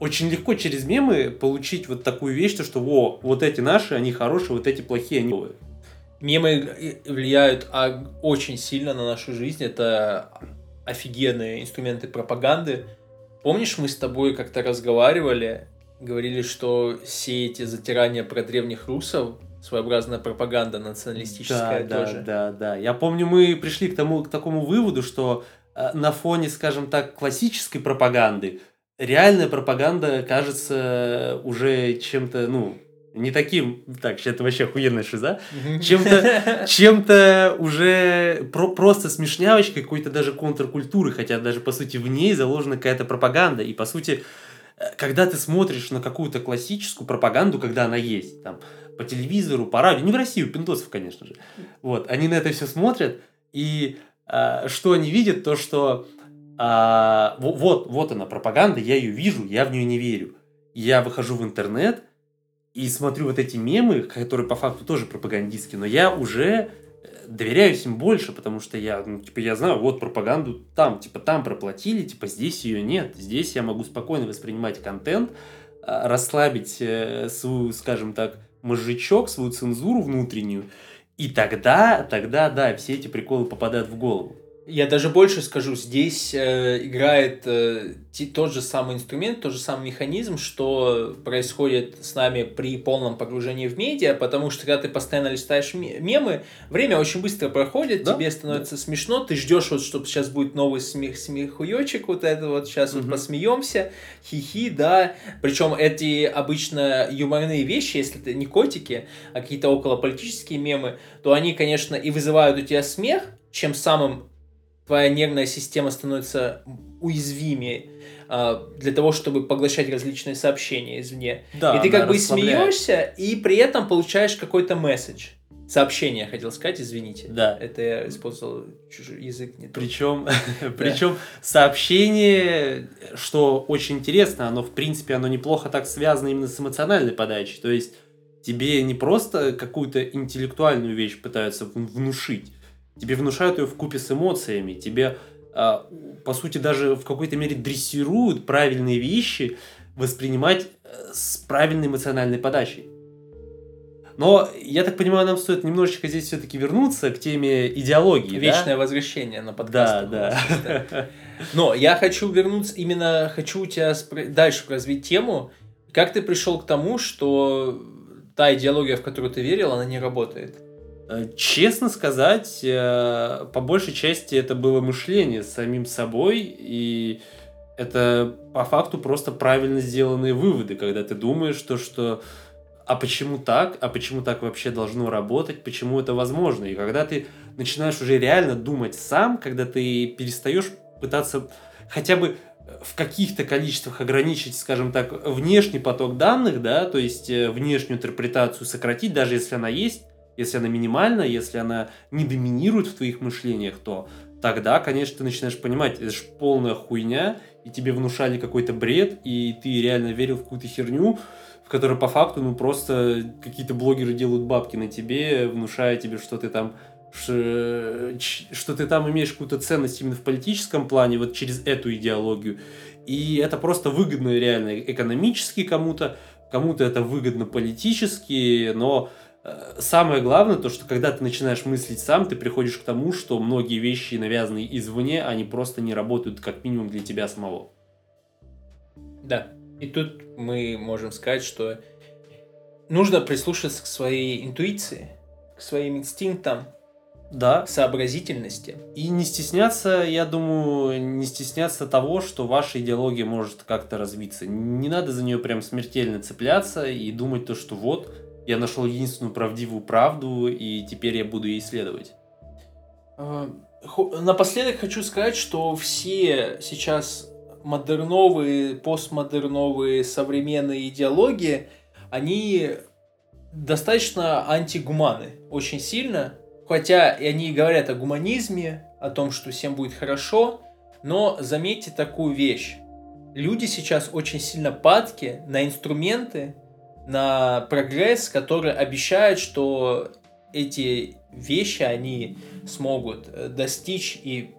очень легко через мемы получить вот такую вещь, то, что во, вот эти наши, они хорошие, вот эти плохие, они. Мемы влияют а, очень сильно на нашу жизнь. Это офигенные инструменты пропаганды. Помнишь, мы с тобой как-то разговаривали, говорили, что все эти затирания про древних русов своеобразная пропаганда националистическая да, тоже. Да, да, да. Я помню, мы пришли к тому, к такому выводу, что э, на фоне, скажем так, классической пропаганды реальная пропаганда кажется уже чем-то, ну, не таким, так, это вообще охуенная шиза, чем-то, чем-то уже про, просто смешнявочкой какой-то даже контркультуры, хотя даже, по сути, в ней заложена какая-то пропаганда, и, по сути, э, когда ты смотришь на какую-то классическую пропаганду, когда она есть, там, по телевизору, по радио, не в России, у пиндосов, конечно же, вот, они на это все смотрят, и а, что они видят, то, что а, вот, вот она пропаганда, я ее вижу, я в нее не верю. Я выхожу в интернет, и смотрю вот эти мемы, которые по факту тоже пропагандистские, но я уже э, доверяюсь им больше, потому что я, ну, типа, я знаю, вот пропаганду там, типа, там проплатили, типа, здесь ее нет. Здесь я могу спокойно воспринимать контент, а, расслабить э, свою, скажем так, мозжечок, свою цензуру внутреннюю, и тогда, тогда, да, все эти приколы попадают в голову. Я даже больше скажу, здесь э, играет э, тот же самый инструмент, тот же самый механизм, что происходит с нами при полном погружении в медиа, потому что когда ты постоянно листаешь мемы, время очень быстро проходит, да? тебе становится да. смешно, ты ждешь вот, чтобы сейчас будет новый смех, смехуёчек, вот это вот сейчас угу. вот посмеемся, хихи, да, причем эти обычно юморные вещи, если это не котики, а какие-то околополитические мемы, то они, конечно, и вызывают у тебя смех, чем самым твоя нервная система становится уязвимее э, для того, чтобы поглощать различные сообщения извне. Да, и ты как бы смеешься, и при этом получаешь какой-то месседж. Сообщение, хотел сказать, извините. Да. Это я использовал чужой язык не Причем, причем сообщение, что очень интересно, оно в принципе оно неплохо так связано именно с эмоциональной подачей. То есть тебе не просто какую-то интеллектуальную вещь пытаются внушить, тебе внушают ее в купе с эмоциями, тебе, а, по сути, даже в какой-то мере дрессируют правильные вещи воспринимать э, с правильной эмоциональной подачей. Но, я так понимаю, нам стоит немножечко здесь все-таки вернуться к теме идеологии. Вечное да? возвращение на подкаст. Да, да. Но я хочу вернуться, именно хочу у тебя дальше развить тему. Как ты пришел к тому, что та идеология, в которую ты верил, она не работает? Э, честно сказать, э, по большей части это было мышление с самим собой, и это по факту просто правильно сделанные выводы, когда ты думаешь то, что а почему так, а почему так вообще должно работать, почему это возможно. И когда ты начинаешь уже реально думать сам, когда ты перестаешь пытаться хотя бы в каких-то количествах ограничить, скажем так, внешний поток данных, да, то есть э, внешнюю интерпретацию сократить, даже если она есть, если она минимальна, если она не доминирует в твоих мышлениях, то тогда, конечно, ты начинаешь понимать, это же полная хуйня, и тебе внушали какой-то бред, и ты реально верил в какую-то херню, в которой по факту, ну, просто какие-то блогеры делают бабки на тебе, внушая тебе, что ты там что, ты там имеешь какую-то ценность именно в политическом плане, вот через эту идеологию. И это просто выгодно реально экономически кому-то, кому-то это выгодно политически, но самое главное, то, что когда ты начинаешь мыслить сам, ты приходишь к тому, что многие вещи, навязанные извне, они просто не работают как минимум для тебя самого. Да. И тут мы можем сказать, что нужно прислушаться к своей интуиции, к своим инстинктам, Да. сообразительности. И не стесняться, я думаю, не стесняться того, что ваша идеология может как-то развиться. Не надо за нее прям смертельно цепляться и думать то, что вот, я нашел единственную правдивую правду, и теперь я буду ей следовать. А, Напоследок хочу сказать, что все сейчас модерновые, постмодерновые, современные идеологии, они достаточно антигуманы, очень сильно. Хотя и они говорят о гуманизме, о том, что всем будет хорошо, но заметьте такую вещь. Люди сейчас очень сильно падки на инструменты, на прогресс, который обещает, что эти вещи они смогут э, достичь и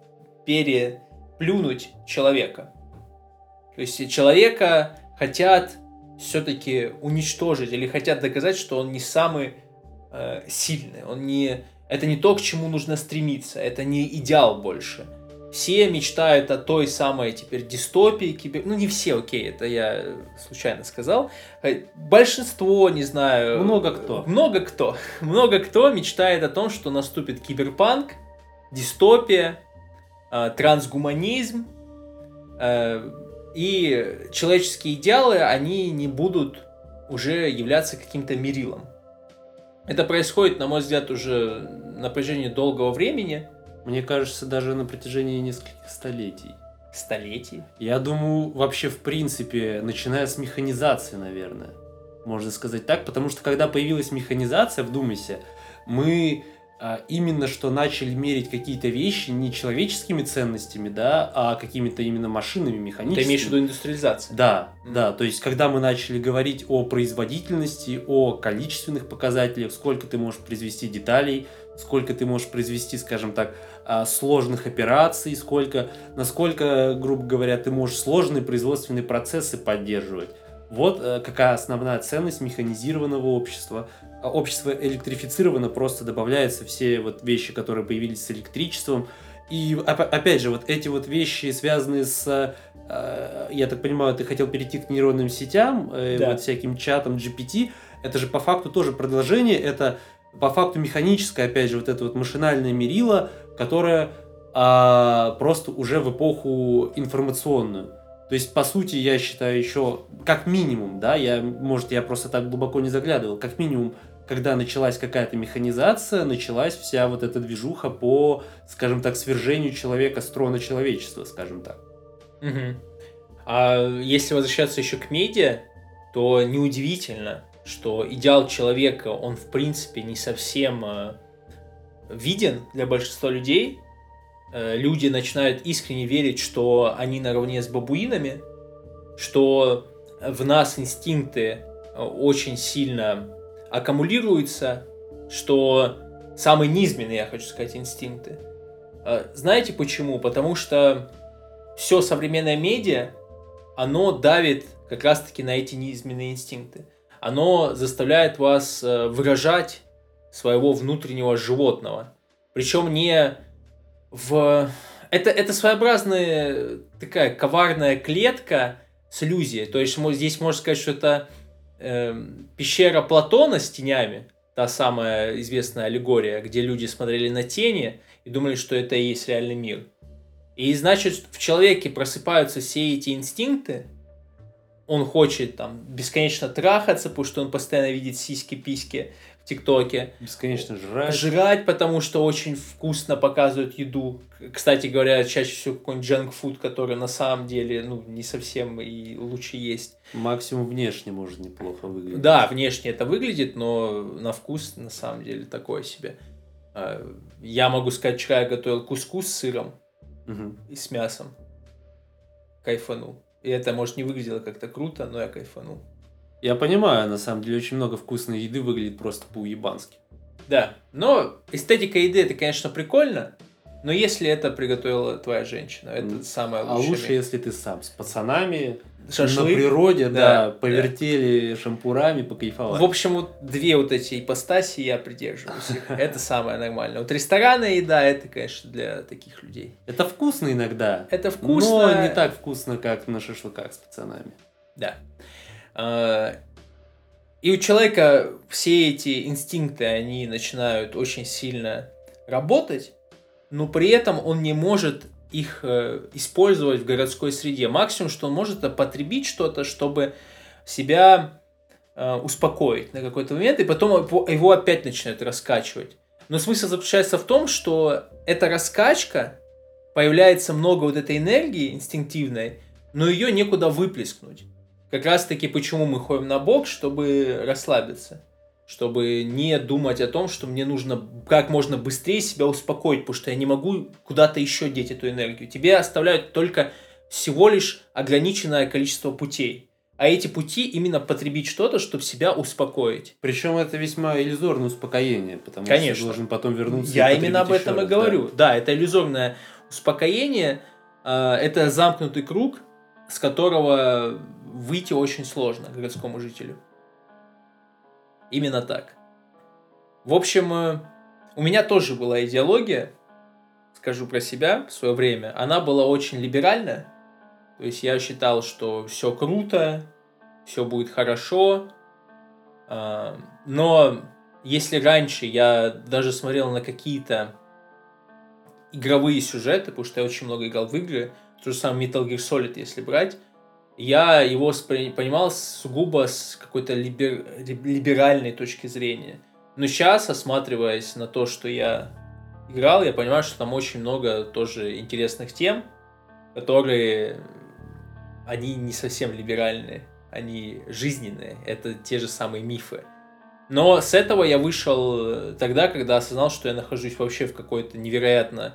переплюнуть человека. То есть человека хотят все-таки уничтожить или хотят доказать, что он не самый э, сильный, он не это не то, к чему нужно стремиться, это не идеал больше. Все мечтают о той самой теперь дистопии, кибер... ну не все, окей, это я случайно сказал. Э, Большинство, не знаю, Много кто. много кто, много кто мечтает о том, что наступит киберпанк, дистопия, э, трансгуманизм, э, и человеческие идеалы, они не будут уже являться каким-то мерилом. Это происходит, на мой взгляд, уже на протяжении долгого времени, Мне кажется, даже на протяжении нескольких столетий. столетий. Я думаю, вообще, в принципе, начиная с механизации, наверное, можно сказать так, потому что когда появилась механизация, вдумайся, мы а, именно что начали мерить какие-то вещи не человеческими ценностями, да, а какими-то именно машинами, Ты механическими. имеешь в виду индустриализацию? Да, Мгм. да, то есть когда мы начали говорить о производительности, о количественных показателях, сколько ты можешь произвести деталей, сколько ты можешь произвести, скажем так, а, сложных операций, сколько, насколько, грубо говоря, ты можешь сложные производственные процессы поддерживать. Вот э, какая основная ценность механизированного общества. А Общество электрифицировано, просто добавляются все вот вещи, которые появились с электричеством. И опять же, вот эти вот вещи, связанные с э, я так понимаю, ты хотел перейти к нейронным сетям, э, Да. вот всяким чатам GPT, это же по факту тоже продолжение, это по факту механическое, опять же, вот это вот машинальное мерило, которое а, просто уже в эпоху информационную. То есть, по сути, я считаю еще, как минимум, да, я, может, я просто так глубоко не заглядывал, как минимум, когда началась какая-то механизация, началась вся вот эта движуха по, скажем так, свержению человека с трона человечества, скажем так. Мгм. А если возвращаться еще к медиа, то неудивительно, что идеал человека, он в принципе не совсем э, виден для большинства людей. Э, люди начинают искренне верить, что они наравне с бабуинами, что в нас инстинкты э, очень сильно аккумулируются, что самые низменные, я хочу сказать, инстинкты. Э, Знаете почему? Потому что все современное медиа, оно давит как раз-таки на эти низменные инстинкты. Оно заставляет вас выражать своего внутреннего животного. Причем не в... Это, это своеобразная такая коварная клетка с иллюзией. То есть здесь можно сказать, что это эм, пещера Платона с тенями, та самая известная аллегория, где люди смотрели на тени и думали, что это и есть реальный мир. И значит, в человеке просыпаются все эти инстинкты, он хочет там бесконечно трахаться, потому что он постоянно видит сиськи-письки в ТикТоке. Бесконечно жрать. Жрать, потому что очень вкусно показывают еду. Кстати говоря, чаще всего какой-нибудь джанк-фуд, который на самом деле ну, не совсем и лучше есть. Максимум внешне может неплохо выглядеть. Да, внешне это выглядит, но на вкус на самом деле такое себе. А, Я могу сказать, вчера я готовил кускус с сыром Мгм. и с мясом. Кайфанул. И это, может, не выглядело как-то круто, но я кайфанул. Я понимаю, на самом деле, очень много вкусной еды выглядит просто по-уебански. Да, но эстетика еды это, конечно, прикольно, Но если это приготовила твоя женщина, это самое А лучшее. лучше, если ты сам с пацанами Шашлык. на природе, Да, да, да. повертели шампурами, покайфовали. В общем, вот две вот эти ипостаси я придерживаюсь. Это самое нормальное. Вот ресторанная еда, это, конечно, для таких людей. Это вкусно иногда, Это вкусно. но не так вкусно, как на шашлыках с пацанами. Да. А, И у человека все эти инстинкты, они начинают очень сильно работать, но при этом он не может их э, использовать в городской среде. Максимум, что он может, это потребить что-то, чтобы себя э, успокоить на какой-то момент, и потом его опять начинают раскачивать. Но смысл заключается в том, что эта раскачка, появляется много вот этой энергии инстинктивной, но ее некуда выплеснуть. Как раз таки почему мы ходим на бок, чтобы расслабиться. Чтобы не думать о том, что мне нужно как можно быстрее себя успокоить, потому что я не могу куда-то еще деть эту энергию. Тебе оставляют только всего лишь ограниченное количество путей. А эти пути именно потребить что-то, чтобы себя успокоить. Причем это весьма иллюзорное успокоение, потому Конечно. что ты должен потом вернуться. и Я именно об этом и раз, да. говорю. Да, это иллюзорное успокоение, а, это замкнутый круг, с которого выйти очень сложно городскому жителю. Именно так. В общем, э, у меня тоже была идеология, скажу про себя в свое время. Она была очень либеральная. То есть я считал, что все круто, все будет хорошо. А, Но если раньше я даже смотрел на какие-то игровые сюжеты, потому что я очень много играл в игры, то же самое Metal Gear Solid, если брать, я его понимал сугубо с какой-то либер- либеральной точки зрения. Но сейчас, осматриваясь на то, что я играл, я понимаю, что там очень много тоже интересных тем, которые они не совсем либеральные, они жизненные, это те же самые мифы. Но с этого я вышел тогда, когда осознал, что я нахожусь вообще в какой-то невероятно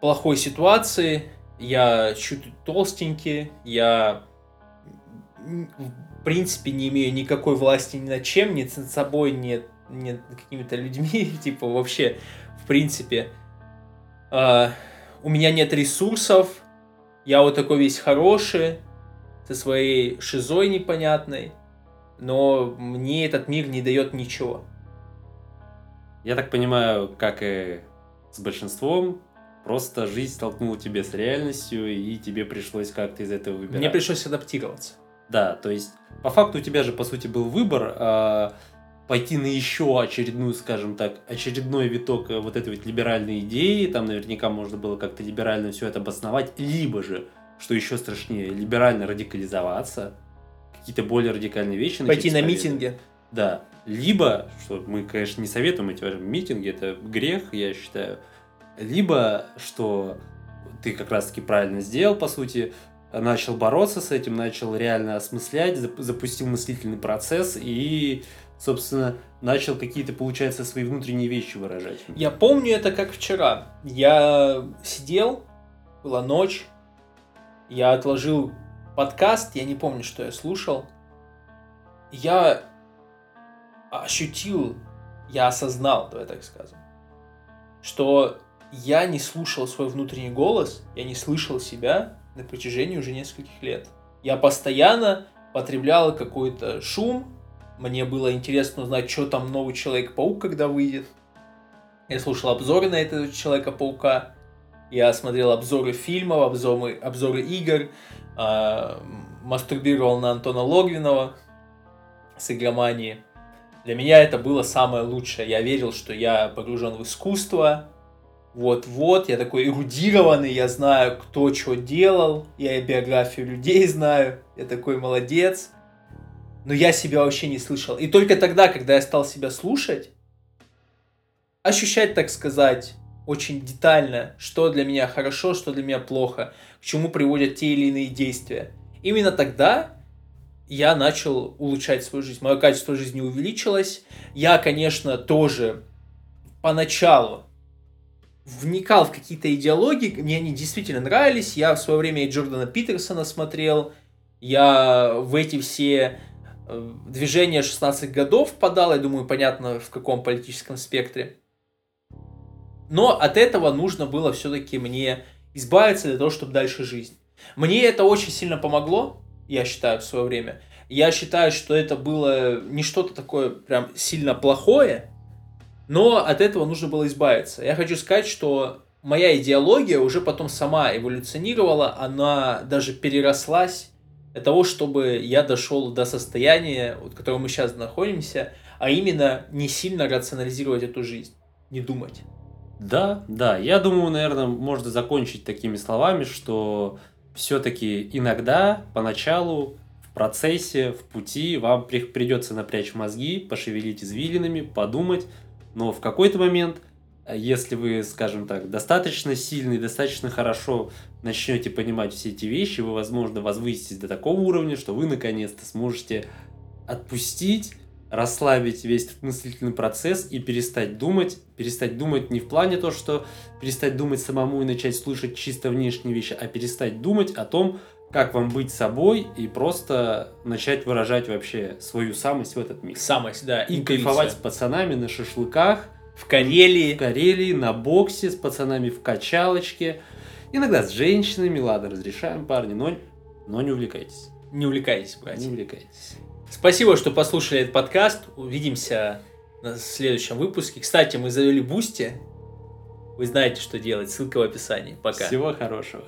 плохой ситуации. Я чуть толстенький, я в принципе не имею никакой власти ни над чем, ни над собой, ни, ни над какими-то людьми, типа вообще, в принципе. А, у меня нет ресурсов, я вот такой весь хороший, со своей шизой непонятной, но мне этот мир не дает ничего. Я так понимаю, как и с большинством, просто жизнь столкнула тебя с реальностью, и тебе пришлось как-то из этого выбирать. Мне пришлось адаптироваться. Да, то есть, по факту у тебя же, по сути, был выбор а, пойти на еще очередную, скажем так, очередной виток э, вот этой вот либеральной идеи, там наверняка можно было как-то либерально все это обосновать, либо же, что еще страшнее, либерально радикализоваться, какие-то более радикальные вещи Пойти на митинги. Да. Либо, что мы, конечно, не советуем эти митинги, это грех, я считаю. Либо, что ты как раз-таки правильно сделал, по сути, начал бороться с этим, начал реально осмыслять, зап- запустил мыслительный процесс и, собственно, начал какие-то, получается, свои внутренние вещи выражать. Я помню это как вчера. Я сидел, была ночь, я отложил подкаст, я не помню, что я слушал. Я ощутил, я осознал, давай так скажем, что я не слушал свой внутренний голос, я не слышал себя на протяжении уже нескольких лет. Я постоянно потреблял какой-то шум, мне было интересно узнать, что там новый Человек-паук, когда выйдет. Я слушал обзоры на этого Человека-паука, я смотрел обзоры фильмов, обзоры, обзоры игр, а, мастурбировал на Антона Логвинова с игромании. Для меня это было самое лучшее. Я верил, что я погружен в искусство. Вот-вот, я такой эрудированный, я знаю, кто что делал, я и биографию людей знаю, я такой молодец. Но я себя вообще не слышал. И только тогда, когда я стал себя слушать, ощущать, так сказать, очень детально, что для меня хорошо, что для меня плохо, к чему приводят те или иные действия. Именно тогда я начал улучшать свою жизнь. Мое качество жизни увеличилось. Я, конечно, тоже поначалу вникал в какие-то идеологии, мне они действительно нравились. Я в свое время и Джордана Питерсона смотрел. Я в эти все э, движения 16 годов подал. Я думаю, понятно, в каком политическом спектре. Но от этого нужно было все-таки мне избавиться для того, чтобы дальше жизнь. Мне это очень сильно помогло, я считаю, в свое время. Я считаю, что это было не что-то такое прям сильно плохое, но от этого нужно было избавиться. Я хочу сказать, что моя идеология уже потом сама эволюционировала, она даже перерослась для того, чтобы я дошел до состояния, в котором мы сейчас находимся, а именно не сильно рационализировать эту жизнь, не думать. Да, да, я думаю, наверное, можно закончить такими словами, что все-таки иногда, поначалу, в процессе, в пути вам придется напрячь мозги, пошевелить извилинами, подумать, но в какой-то момент, если вы, скажем так, достаточно сильный, достаточно хорошо начнете понимать все эти вещи, вы, возможно, возвыситесь до такого уровня, что вы наконец-то сможете отпустить расслабить весь этот мыслительный процесс и перестать думать. Перестать думать не в плане то, что перестать думать самому и начать слышать чисто внешние вещи, а перестать думать о том, как вам быть собой и просто начать выражать вообще свою самость в этот мир. Самость, да. И кайфовать с пацанами на шашлыках. В Карелии. В Карелии, на боксе, с пацанами в качалочке. Иногда с женщинами, ладно, разрешаем, парни, но, но не увлекайтесь. Не увлекайтесь, братья. Не увлекайтесь. Спасибо, что послушали этот подкаст. Увидимся на следующем выпуске. Кстати, мы завели Бусти. Вы знаете, что делать. Ссылка в описании. Пока. Всего хорошего.